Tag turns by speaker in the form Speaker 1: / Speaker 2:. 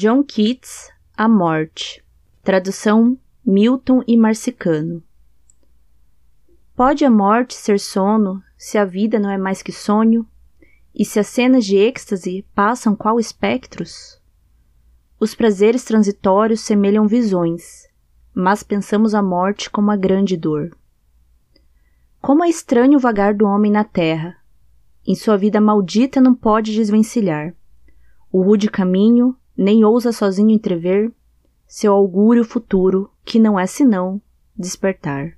Speaker 1: John Keats, A Morte. Tradução Milton e Marcicano. Pode a morte ser sono se a vida não é mais que sonho? E se as cenas de êxtase passam qual espectros? Os prazeres transitórios semelham visões, mas pensamos a morte como a grande dor. Como é estranho o vagar do homem na terra. Em sua vida maldita não pode desvencilhar. O rude caminho nem ousa sozinho entrever seu augúrio futuro, que não é senão despertar.